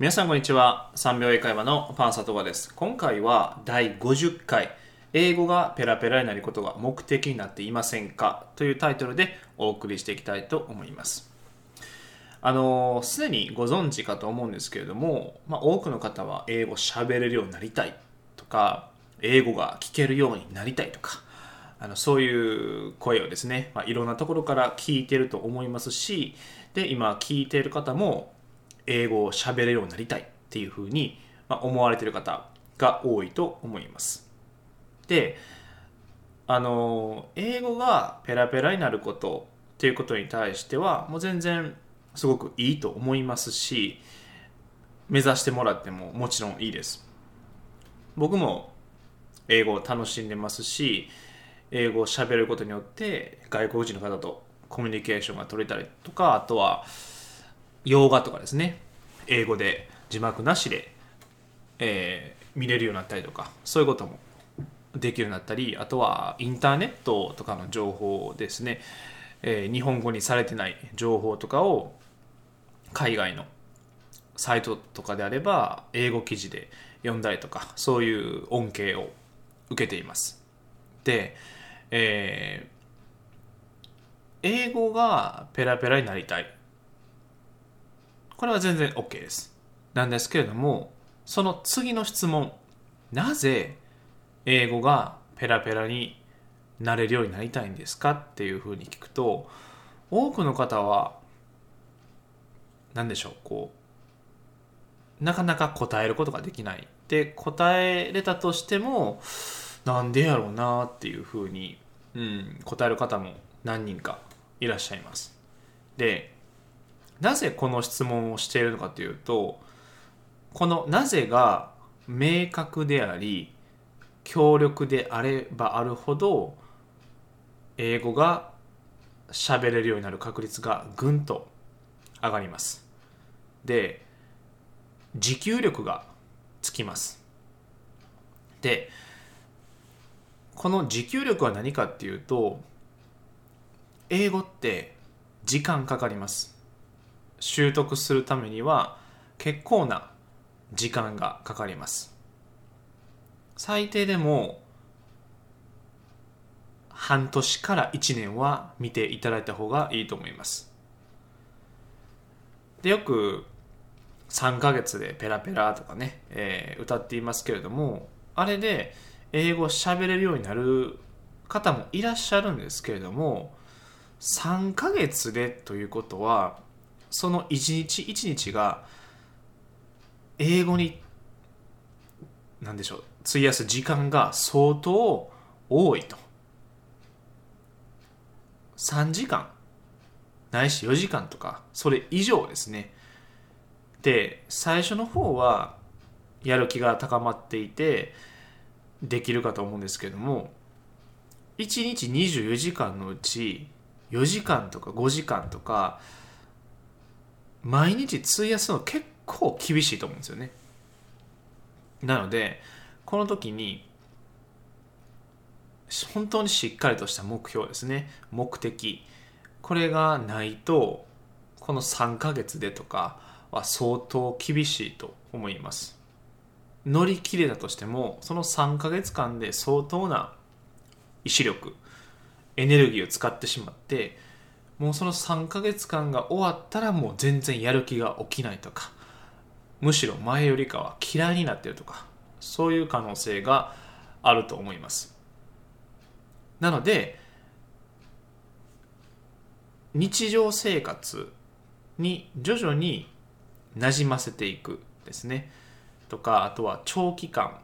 皆さんこんにちは。3秒英会話のパンサトガです。今回は第50回。英語がペラペラになることが目的になっていませんか？というタイトルでお送りしていきたいと思います。あのすでにご存知かと思うんですけれども、まあ、多くの方は英語喋れるようになりたいとか英語が聞けるようになりたいとかあのそういう声をですね、まあ、いろんなところから聞いていると思いますしで今聞いている方も英語を喋れるようになりたいっていうふうに思われてる方が多いと思います。で、あの、英語がペラペラになることっていうことに対しては、もう全然すごくいいと思いますし、目指してもらってももちろんいいです。僕も英語を楽しんでますし、英語を喋ることによって外国人の方とコミュニケーションが取れたりとか、あとは洋画とかですね。英語で字幕なしで、えー、見れるようになったりとかそういうこともできるようになったりあとはインターネットとかの情報ですね、えー、日本語にされてない情報とかを海外のサイトとかであれば英語記事で読んだりとかそういう恩恵を受けています。で、えー、英語がペラペラになりたい。これは全然 OK です。なんですけれども、その次の質問、なぜ英語がペラペラになれるようになりたいんですかっていうふうに聞くと、多くの方は、何でしょう、こう、なかなか答えることができない。で、答えれたとしても、なんでやろうなっていうふうに、うん、答える方も何人かいらっしゃいます。で、なぜこの質問をしているのかというとこのなぜが明確であり強力であればあるほど英語が喋れるようになる確率がぐんと上がります。で持久力がつきます。でこの持久力は何かっていうと英語って時間かかります。習得するためには結構な時間がかかります。最低でも半年から1年は見ていただいた方がいいと思います。でよく3ヶ月でペラペラとかね、えー、歌っていますけれどもあれで英語喋れるようになる方もいらっしゃるんですけれども3ヶ月でということはその一日一日が英語に何でしょう費やす時間が相当多いと。3時間ないし4時間とかそれ以上ですね。で最初の方はやる気が高まっていてできるかと思うんですけども1日24時間のうち4時間とか5時間とか毎日費やすの結構厳しいと思うんですよね。なのでこの時に本当にしっかりとした目標ですね。目的。これがないとこの3ヶ月でとかは相当厳しいと思います。乗り切れたとしてもその3ヶ月間で相当な意志力エネルギーを使ってしまってもうその3ヶ月間が終わったらもう全然やる気が起きないとかむしろ前よりかは嫌いになってるとかそういう可能性があると思います。なので日常生活に徐々になじませていくですね。とかあとは長期間、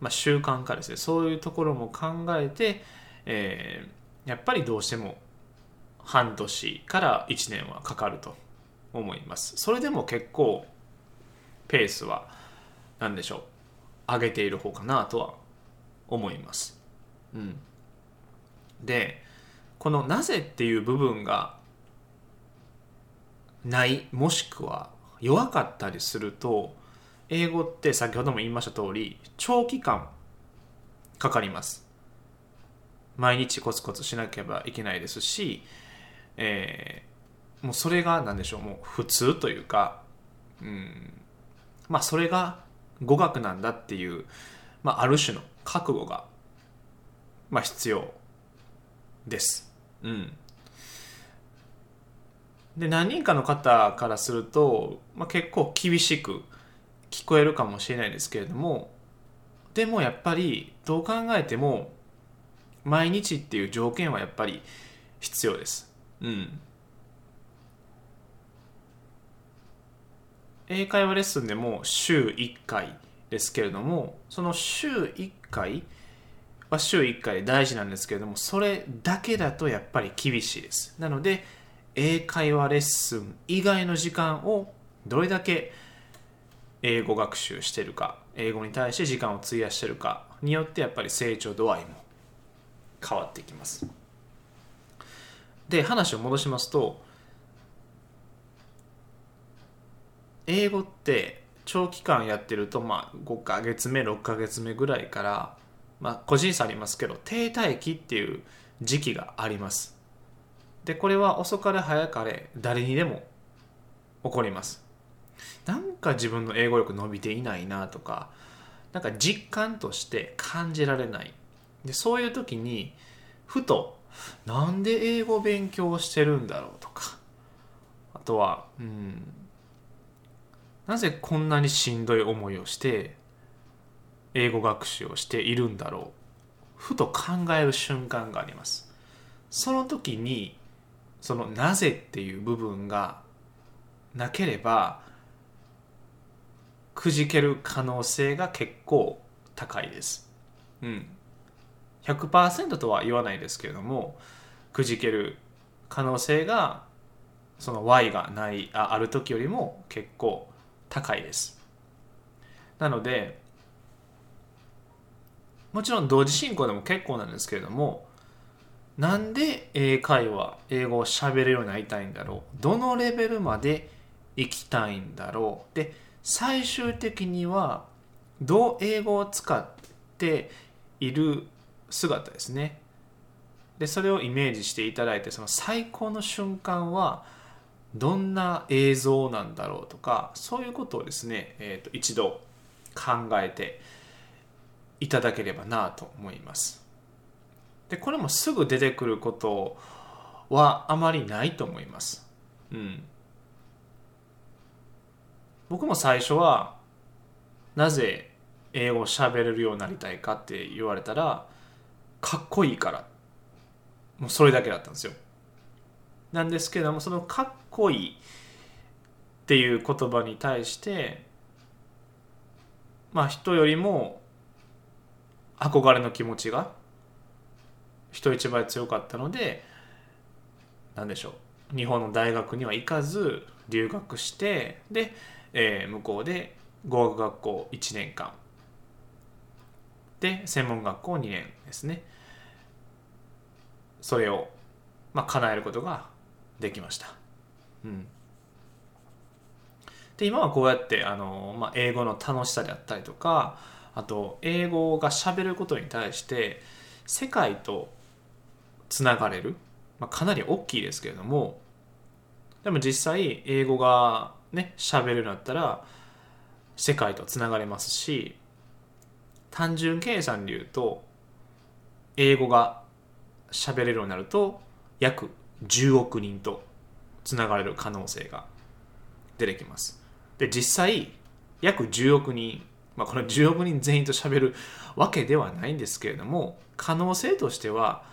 まあ、習慣化ですね。そういうところも考えて、えー、やっぱりどうしても半年から1年はかかると思います。それでも結構ペースは何でしょう上げている方かなとは思います。うん。でこの「なぜ」っていう部分がないもしくは弱かったりすると英語って先ほども言いました通り長期間かかります。毎日コツコツしなければいけないですしえー、もうそれが何でしょうもう普通というか、うん、まあそれが語学なんだっていう、まあ、ある種の覚悟が、まあ、必要です。うん。で何人かの方からすると、まあ、結構厳しく聞こえるかもしれないですけれどもでもやっぱりどう考えても毎日っていう条件はやっぱり必要です。うん。英会話レッスンでも週1回ですけれどもその週1回は週1回で大事なんですけれどもそれだけだとやっぱり厳しいですなので英会話レッスン以外の時間をどれだけ英語学習してるか英語に対して時間を費やしてるかによってやっぱり成長度合いも変わってきますで話を戻しますと英語って長期間やってると、まあ、5ヶ月目6ヶ月目ぐらいから、まあ、個人差ありますけど停滞期っていう時期があります。でこれは遅かれ早かれ誰にでも起こります。なんか自分の英語力伸びていないなとかなんか実感として感じられない。でそういう時にふとなんで英語勉強してるんだろうとか。あとはうん。なぜこんなにしんどい思いをして英語学習をしているんだろうふと考える瞬間があります。その時にそのなぜっていう部分がなければくじける可能性が結構高いです。うん。100%とは言わないですけれどもくじける可能性がその Y がないあある時よりも結構高いです。なのでもちろん同時進行でも結構なんですけれどもなんで英会話英語を喋れるようになりたいんだろうどのレベルまで行きたいんだろうで最終的にはどう英語を使っている姿ですね。でそれをイメージしていただいてその最高の瞬間はどんな映像なんだろうとかそういうことをですね、えーと、一度考えていただければなと思います。でこれもすぐ出てくることはあまりないと思います。うん。僕も最初はなぜ英語を喋れるようになりたいかって言われたらかっこいいから。もうそれだけだったんですよ。なんですけどもそのかっこいいっていう言葉に対してまあ人よりも憧れの気持ちが人一倍強かったので何でしょう。日本の大学には行かず留学してで、えー、向こうで語学学校1年間で専門学校2年ですね。それを、まあ、叶えることができました。うん、で今はこうやってあの、まあ、英語の楽しさであったりとかあと英語がしゃべることに対して世界とつながれる、まあ、かなり大きいですけれどもでも実際英語がね喋れるようになったら世界とつながれますし単純計算で言うと英語が喋れるようになると約10億人とつながれる可能性が出てきます。で、実際、約10億人、まあ、この10億人全員と喋るわけではないんですけれども、可能性としては、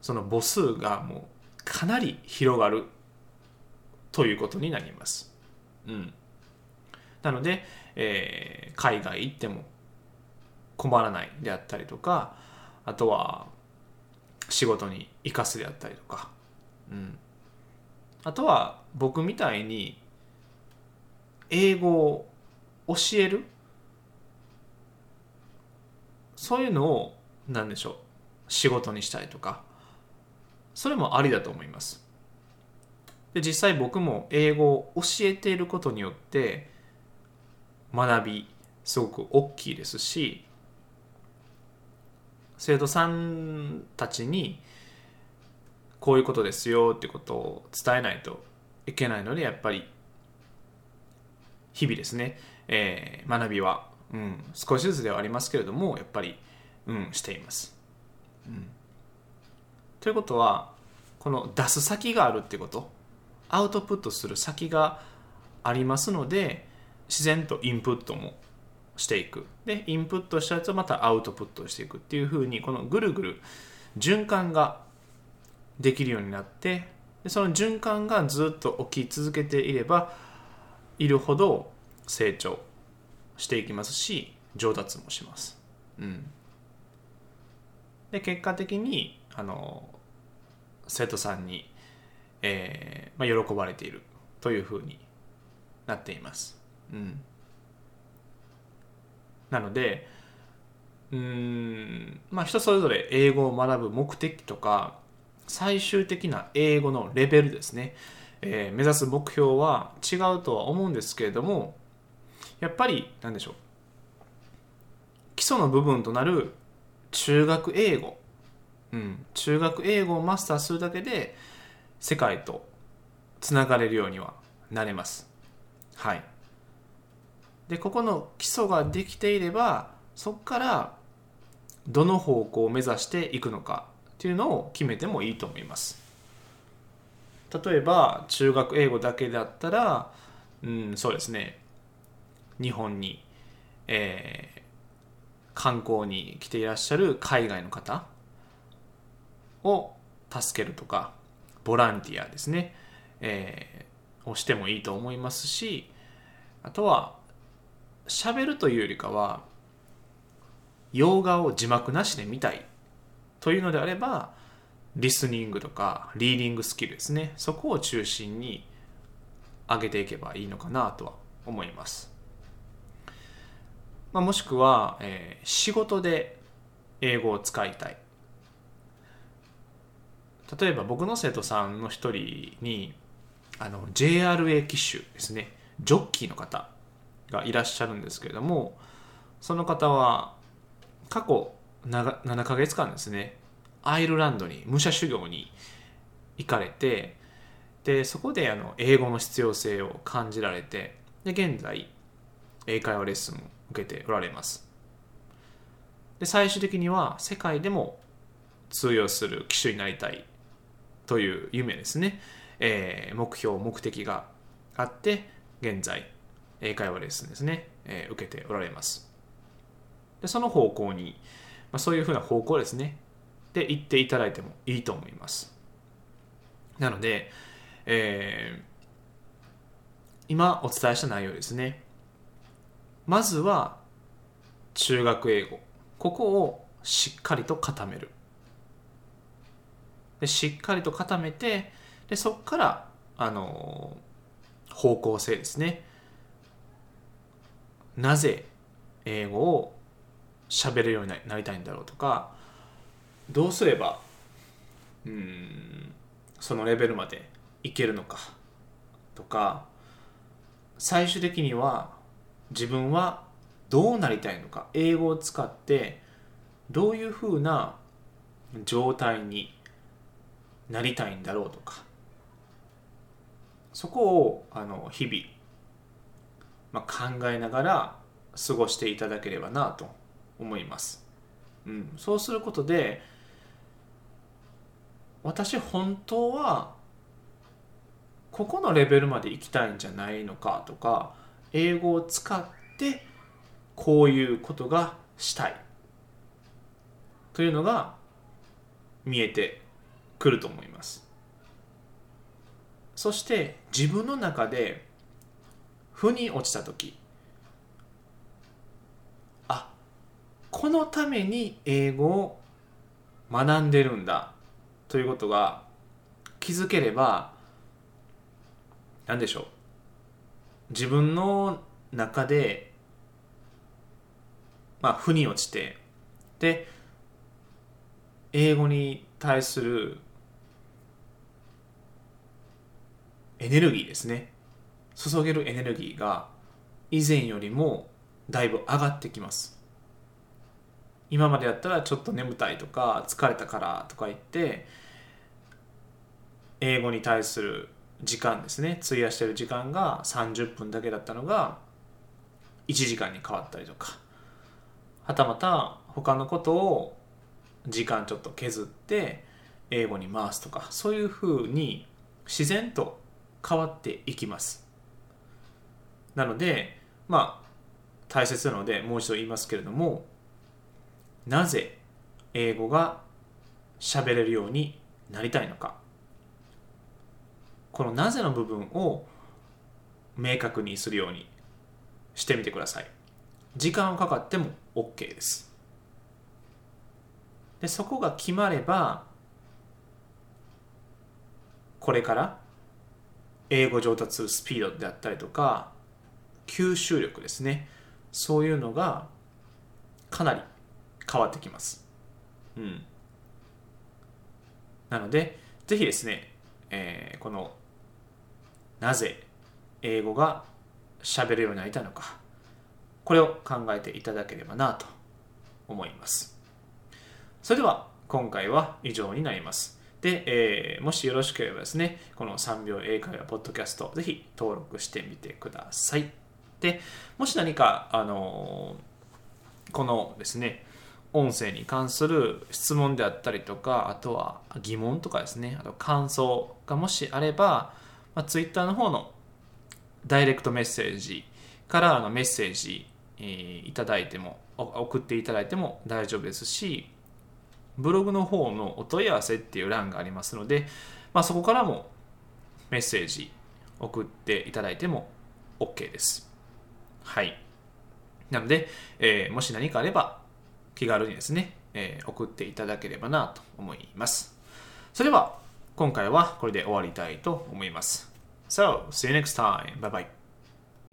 その母数がもうかなり広がるということになります。うん。なので、えー、海外行っても困らないであったりとか、あとは仕事に生かすであったりとか、うん、あとは僕みたいに英語を教える？そういうのを何でしょう仕事にしたりとか。それもありだと思います。で実際僕も英語を教えていることによって学びすごく大きいですし生徒さんたちにこういうことですよってことを伝えないといけないのでやっぱり日々ですね、えー、学びは、うん、少しずつではありますけれどもやっぱり、うん、しています、うん、ということはこの出す先があるってことアウトプットする先がありますので自然とインプットもしていくでインプットしたやつをまたアウトプットしていくっていうふうにこのぐるぐる循環ができるようになってでその循環がずっと起き続けていればいるほど成長していきますし上達もします。うん、で結果的にあの生徒さんに、えーまあ、喜ばれているというふうになっています。うん、なのでうーんまあ人それぞれ英語を学ぶ目的とか最終的な英語のレベルですね、えー、目指す目標は違うとは思うんですけれどもやっぱり何でしょう基礎の部分となる中学英語、うん、中学英語をマスターするだけで世界とつながれるようにはなれます。はい。でここの基礎ができていればそこからどの方向を目指していくのかっていうのを決めてもいいと思います。例えば中学英語だけだったらうんそうですね。日本に、えー、観光に来ていらっしゃる海外の方を助けるとかボランティアですね、えー、をしてもいいと思いますしあとは喋るというよりかは洋画を字幕なしで見たいというのであればリスニングとかリーディングスキルですね。そこを中心に上げていけばいいのかなとは思います、まあ、もしくは、えー、仕事で英語を使いたい。例えば僕の生徒さんの一人にあの JRA 機種ですね。ジョッキーの方。がいらっしゃるんですけれどもその方は過去7ヶ月間ですねアイルランドに武者修行に行かれてでそこであの英語の必要性を感じられてで現在英会話レッスンを受けておられます。で最終的には世界でも通用する機種になりたいという夢ですね、えー、目標目的があって現在英会話レッスンですね、えー、受けておられます。でその方向に、まあ、そういうふうな方向ですね。で言っていただいてもいいと思います。なので、えー、今お伝えした内容ですね。まずは中学英語。ここをしっかりと固める。でしっかりと固めてでそこからあの方向性ですね。なぜ英語を喋れるようになりたいんだろうとかどうすればうんそのレベルまでいけるのかとか最終的には自分はどうなりたいのか英語を使ってどういうふうな状態になりたいんだろうとかそこをあの日々、まあ、考えながら過ごしていただければなと思います、うん、そうすることで私本当はここのレベルまで行きたいんじゃないのかとか英語を使ってこういうことがしたい。というのが見えてくると思います。そして自分の中で負に落ちた時。あこのために英語を学んでるんだ。ということが気づければ何でしょう。自分の中でまあ負に落ちて。で英語に対するエネルギーですね。注げるエネルギーが以前よりもだいぶ上がってきます。今までやったらちょっと眠たいとか疲れたからとか言って英語に対する時間ですね。費やしてる時間が30分だけだったのが1時間に変わったりとか。はたまた他のことを時間ちょっと削って英語に回すとか。そういうふうに自然と変わっていきます。なのでまあ大切なのでもう一度言いますけれどもなぜ英語が喋れるようになりたいのか。このなぜの部分を明確にするようにしてみてください。時間をかかっても OK です。でそこが決まればこれから英語上達するスピードであったりとか吸収力ですね。そういうのがかなり変わってきます。うん。なのでぜひですね、えー、このなぜ英語が喋れるようになりたいのかこれを考えていただければなと思います。それでは今回は以上になります。で、えー、もしよろしければですねこの3秒英会話ポッドキャストぜひ登録してみてください。でもし何かあの、このですね音声に関する質問であったりとかあとは疑問とかですねあと感想がもしあれば、まあ、Twitter の方のダイレクトメッセージからのメッセージ、えー、いただいても送っていただいても大丈夫ですしブログの方のお問い合わせっていう欄がありますので、まあ、そこからもメッセージ送っていただいても OK です。はい。なので、えー、もし何かあれば気軽にですね、えー、送っていただければなと思います。それでは今回はこれで終わりたいと思います。So, see you next time. Bye bye.